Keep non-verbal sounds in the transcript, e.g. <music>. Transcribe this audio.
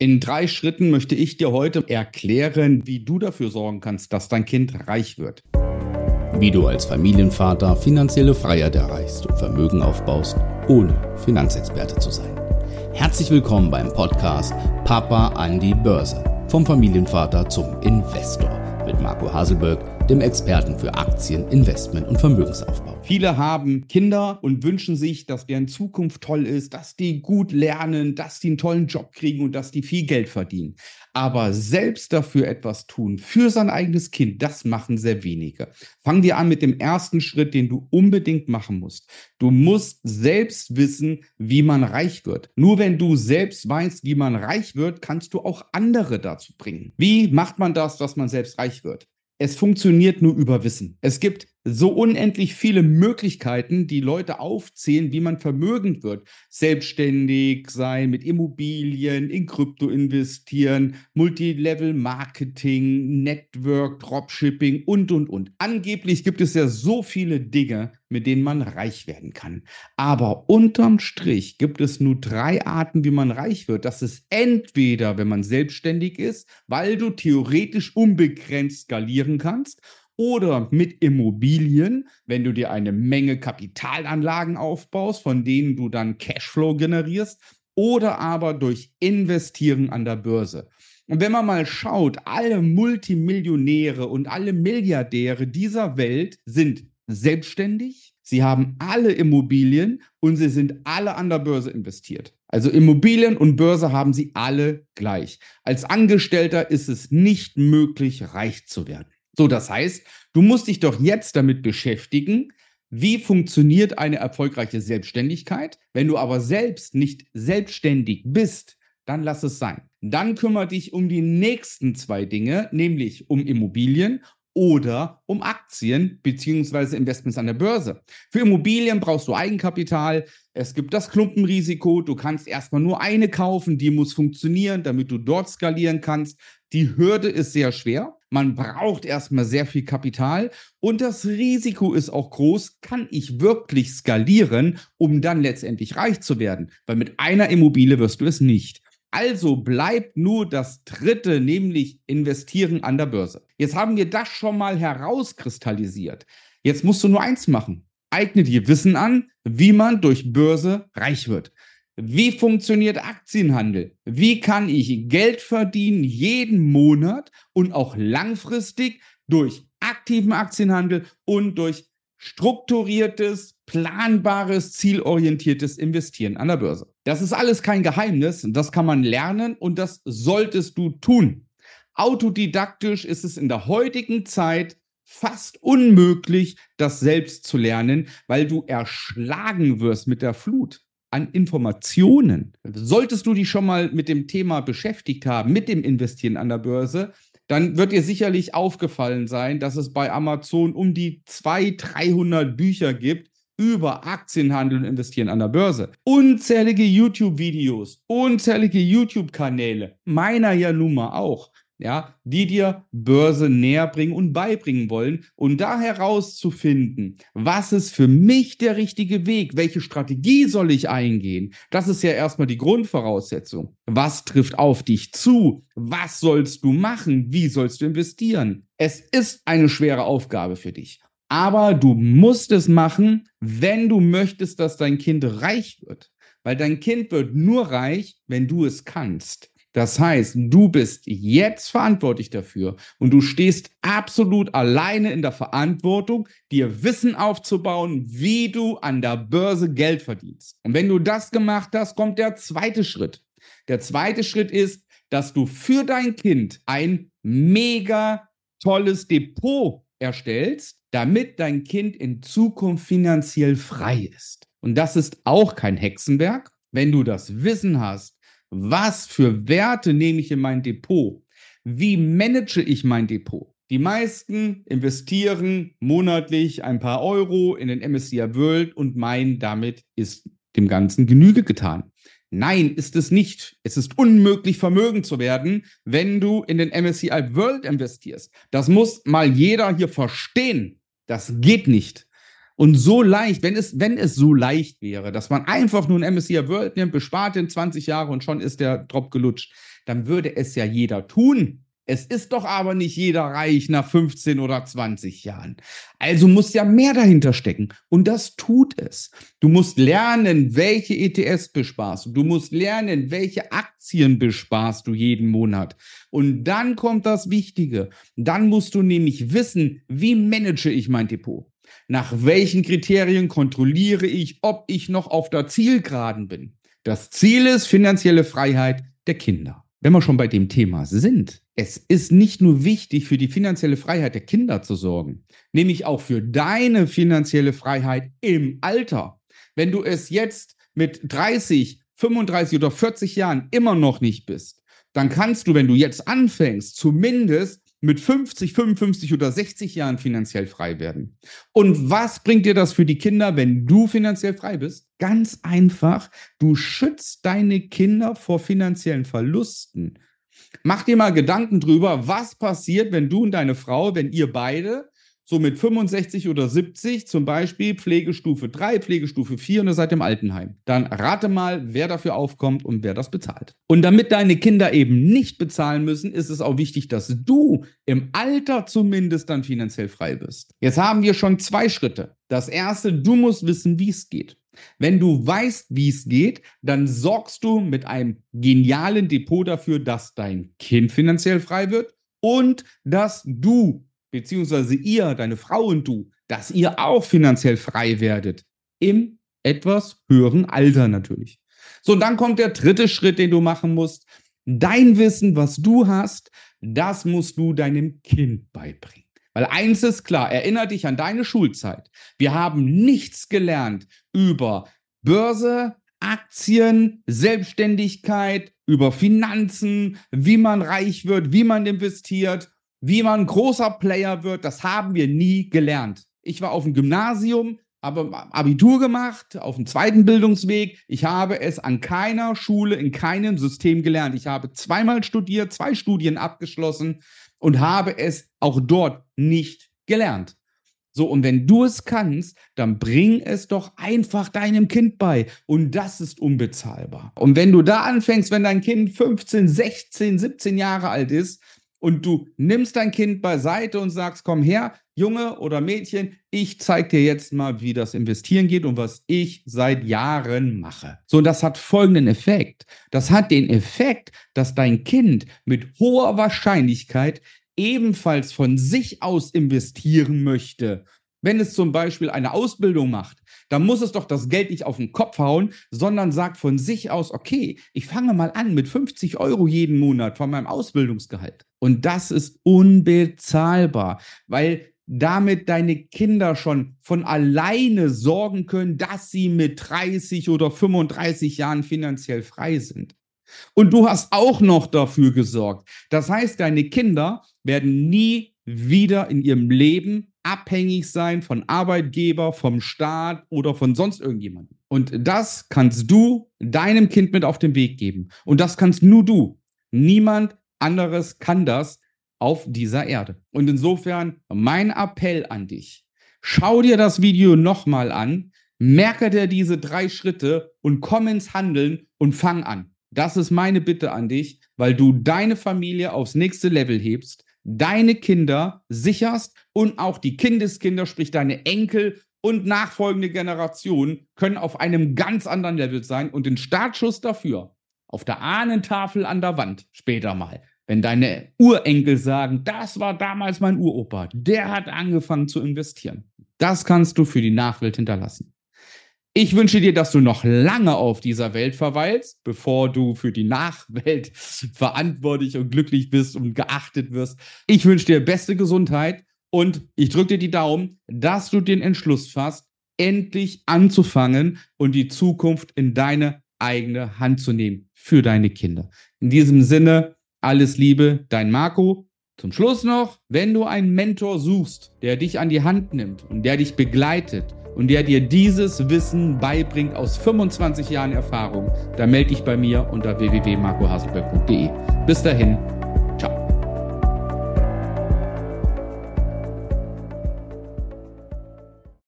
In drei Schritten möchte ich dir heute erklären, wie du dafür sorgen kannst, dass dein Kind reich wird. Wie du als Familienvater finanzielle Freiheit erreichst und Vermögen aufbaust, ohne Finanzexperte zu sein. Herzlich willkommen beim Podcast Papa an die Börse. Vom Familienvater zum Investor mit Marco Haselberg, dem Experten für Aktien, Investment und Vermögensaufbau. Viele haben Kinder und wünschen sich, dass deren Zukunft toll ist, dass die gut lernen, dass die einen tollen Job kriegen und dass die viel Geld verdienen. Aber selbst dafür etwas tun, für sein eigenes Kind, das machen sehr wenige. Fangen wir an mit dem ersten Schritt, den du unbedingt machen musst. Du musst selbst wissen, wie man reich wird. Nur wenn du selbst weißt, wie man reich wird, kannst du auch andere dazu bringen. Wie macht man das, dass man selbst reich wird? Es funktioniert nur über Wissen. Es gibt so unendlich viele Möglichkeiten, die Leute aufzählen, wie man vermögend wird. Selbstständig sein, mit Immobilien, in Krypto investieren, Multilevel-Marketing, Network, Dropshipping und, und, und. Angeblich gibt es ja so viele Dinge, mit denen man reich werden kann. Aber unterm Strich gibt es nur drei Arten, wie man reich wird. Das ist entweder, wenn man selbstständig ist, weil du theoretisch unbegrenzt skalieren kannst oder mit Immobilien, wenn du dir eine Menge Kapitalanlagen aufbaust, von denen du dann Cashflow generierst, oder aber durch Investieren an der Börse. Und wenn man mal schaut, alle Multimillionäre und alle Milliardäre dieser Welt sind selbstständig, sie haben alle Immobilien und sie sind alle an der Börse investiert. Also Immobilien und Börse haben sie alle gleich. Als Angestellter ist es nicht möglich, reich zu werden. So, das heißt, du musst dich doch jetzt damit beschäftigen, wie funktioniert eine erfolgreiche Selbstständigkeit? Wenn du aber selbst nicht selbstständig bist, dann lass es sein. Dann kümmere dich um die nächsten zwei Dinge, nämlich um Immobilien oder um Aktien beziehungsweise Investments an der Börse. Für Immobilien brauchst du Eigenkapital. Es gibt das Klumpenrisiko. Du kannst erstmal nur eine kaufen, die muss funktionieren, damit du dort skalieren kannst. Die Hürde ist sehr schwer. Man braucht erstmal sehr viel Kapital und das Risiko ist auch groß. Kann ich wirklich skalieren, um dann letztendlich reich zu werden? Weil mit einer Immobilie wirst du es nicht. Also bleibt nur das dritte, nämlich investieren an der Börse. Jetzt haben wir das schon mal herauskristallisiert. Jetzt musst du nur eins machen. Eigne dir Wissen an, wie man durch Börse reich wird. Wie funktioniert Aktienhandel? Wie kann ich Geld verdienen jeden Monat und auch langfristig durch aktiven Aktienhandel und durch strukturiertes, planbares, zielorientiertes Investieren an der Börse. Das ist alles kein Geheimnis, das kann man lernen und das solltest du tun. Autodidaktisch ist es in der heutigen Zeit fast unmöglich, das selbst zu lernen, weil du erschlagen wirst mit der Flut an Informationen. Solltest du dich schon mal mit dem Thema beschäftigt haben, mit dem Investieren an der Börse, dann wird dir sicherlich aufgefallen sein, dass es bei Amazon um die 200, 300 Bücher gibt über Aktienhandel und Investieren an der Börse. Unzählige YouTube-Videos, unzählige YouTube-Kanäle, meiner ja nun mal auch ja, die dir Börse näher bringen und beibringen wollen und da herauszufinden, was ist für mich der richtige Weg, welche Strategie soll ich eingehen, das ist ja erstmal die Grundvoraussetzung. Was trifft auf dich zu? Was sollst du machen? Wie sollst du investieren? Es ist eine schwere Aufgabe für dich. Aber du musst es machen, wenn du möchtest, dass dein Kind reich wird. Weil dein Kind wird nur reich, wenn du es kannst. Das heißt, du bist jetzt verantwortlich dafür und du stehst absolut alleine in der Verantwortung, dir Wissen aufzubauen, wie du an der Börse Geld verdienst. Und wenn du das gemacht hast, kommt der zweite Schritt. Der zweite Schritt ist, dass du für dein Kind ein mega tolles Depot erstellst, damit dein Kind in Zukunft finanziell frei ist. Und das ist auch kein Hexenwerk. Wenn du das Wissen hast, was für Werte nehme ich in mein Depot? Wie manage ich mein Depot? Die meisten investieren monatlich ein paar Euro in den MSCI World und meinen, damit ist dem Ganzen Genüge getan. Nein, ist es nicht. Es ist unmöglich, vermögend zu werden, wenn du in den MSCI World investierst. Das muss mal jeder hier verstehen. Das geht nicht. Und so leicht, wenn es, wenn es so leicht wäre, dass man einfach nur ein MSCI World nimmt, bespart in 20 Jahre und schon ist der Drop gelutscht, dann würde es ja jeder tun. Es ist doch aber nicht jeder reich nach 15 oder 20 Jahren. Also muss ja mehr dahinter stecken. Und das tut es. Du musst lernen, welche ETS besparst du. Du musst lernen, welche Aktien besparst du jeden Monat. Und dann kommt das Wichtige. Dann musst du nämlich wissen, wie manage ich mein Depot? Nach welchen Kriterien kontrolliere ich, ob ich noch auf der Zielgeraden bin? Das Ziel ist finanzielle Freiheit der Kinder. Wenn wir schon bei dem Thema sind, es ist nicht nur wichtig, für die finanzielle Freiheit der Kinder zu sorgen, nämlich auch für deine finanzielle Freiheit im Alter. Wenn du es jetzt mit 30, 35 oder 40 Jahren immer noch nicht bist, dann kannst du, wenn du jetzt anfängst, zumindest mit 50, 55 oder 60 Jahren finanziell frei werden. Und was bringt dir das für die Kinder, wenn du finanziell frei bist? Ganz einfach, du schützt deine Kinder vor finanziellen Verlusten. Mach dir mal Gedanken drüber, was passiert, wenn du und deine Frau, wenn ihr beide so mit 65 oder 70 zum Beispiel Pflegestufe 3, Pflegestufe 4 und ihr seid im Altenheim. Dann rate mal, wer dafür aufkommt und wer das bezahlt. Und damit deine Kinder eben nicht bezahlen müssen, ist es auch wichtig, dass du im Alter zumindest dann finanziell frei bist. Jetzt haben wir schon zwei Schritte. Das erste, du musst wissen, wie es geht. Wenn du weißt, wie es geht, dann sorgst du mit einem genialen Depot dafür, dass dein Kind finanziell frei wird und dass du beziehungsweise ihr, deine Frau und du, dass ihr auch finanziell frei werdet. Im etwas höheren Alter natürlich. So, und dann kommt der dritte Schritt, den du machen musst. Dein Wissen, was du hast, das musst du deinem Kind beibringen. Weil eins ist klar, erinnere dich an deine Schulzeit. Wir haben nichts gelernt über Börse, Aktien, Selbstständigkeit, über Finanzen, wie man reich wird, wie man investiert wie man großer Player wird, das haben wir nie gelernt. Ich war auf dem Gymnasium, habe Abitur gemacht, auf dem zweiten Bildungsweg. Ich habe es an keiner Schule, in keinem System gelernt. Ich habe zweimal studiert, zwei Studien abgeschlossen und habe es auch dort nicht gelernt. So, und wenn du es kannst, dann bring es doch einfach deinem Kind bei. Und das ist unbezahlbar. Und wenn du da anfängst, wenn dein Kind 15, 16, 17 Jahre alt ist, und du nimmst dein Kind beiseite und sagst, komm her, Junge oder Mädchen, ich zeige dir jetzt mal, wie das Investieren geht und was ich seit Jahren mache. So, und das hat folgenden Effekt. Das hat den Effekt, dass dein Kind mit hoher Wahrscheinlichkeit ebenfalls von sich aus investieren möchte. Wenn es zum Beispiel eine Ausbildung macht, dann muss es doch das Geld nicht auf den Kopf hauen, sondern sagt von sich aus, okay, ich fange mal an mit 50 Euro jeden Monat von meinem Ausbildungsgehalt. Und das ist unbezahlbar, weil damit deine Kinder schon von alleine sorgen können, dass sie mit 30 oder 35 Jahren finanziell frei sind. Und du hast auch noch dafür gesorgt. Das heißt, deine Kinder werden nie wieder in ihrem Leben abhängig sein von Arbeitgeber, vom Staat oder von sonst irgendjemandem. Und das kannst du deinem Kind mit auf den Weg geben. Und das kannst nur du. Niemand anderes kann das auf dieser Erde. Und insofern mein Appell an dich. Schau dir das Video nochmal an, merke dir diese drei Schritte und komm ins Handeln und fang an. Das ist meine Bitte an dich, weil du deine Familie aufs nächste Level hebst, deine Kinder sicherst und auch die Kindeskinder, sprich deine Enkel und nachfolgende Generationen können auf einem ganz anderen Level sein und den Startschuss dafür auf der Ahnentafel an der Wand später mal. Wenn deine Urenkel sagen, das war damals mein Uropa, der hat angefangen zu investieren. Das kannst du für die Nachwelt hinterlassen. Ich wünsche dir, dass du noch lange auf dieser Welt verweilst, bevor du für die Nachwelt <laughs> verantwortlich und glücklich bist und geachtet wirst. Ich wünsche dir beste Gesundheit und ich drücke dir die Daumen, dass du den Entschluss fasst, endlich anzufangen und die Zukunft in deine eigene Hand zu nehmen für deine Kinder. In diesem Sinne, alles Liebe, dein Marco. Zum Schluss noch, wenn du einen Mentor suchst, der dich an die Hand nimmt und der dich begleitet und der dir dieses Wissen beibringt aus 25 Jahren Erfahrung, dann melde dich bei mir unter www.marcohaselberg.de. Bis dahin,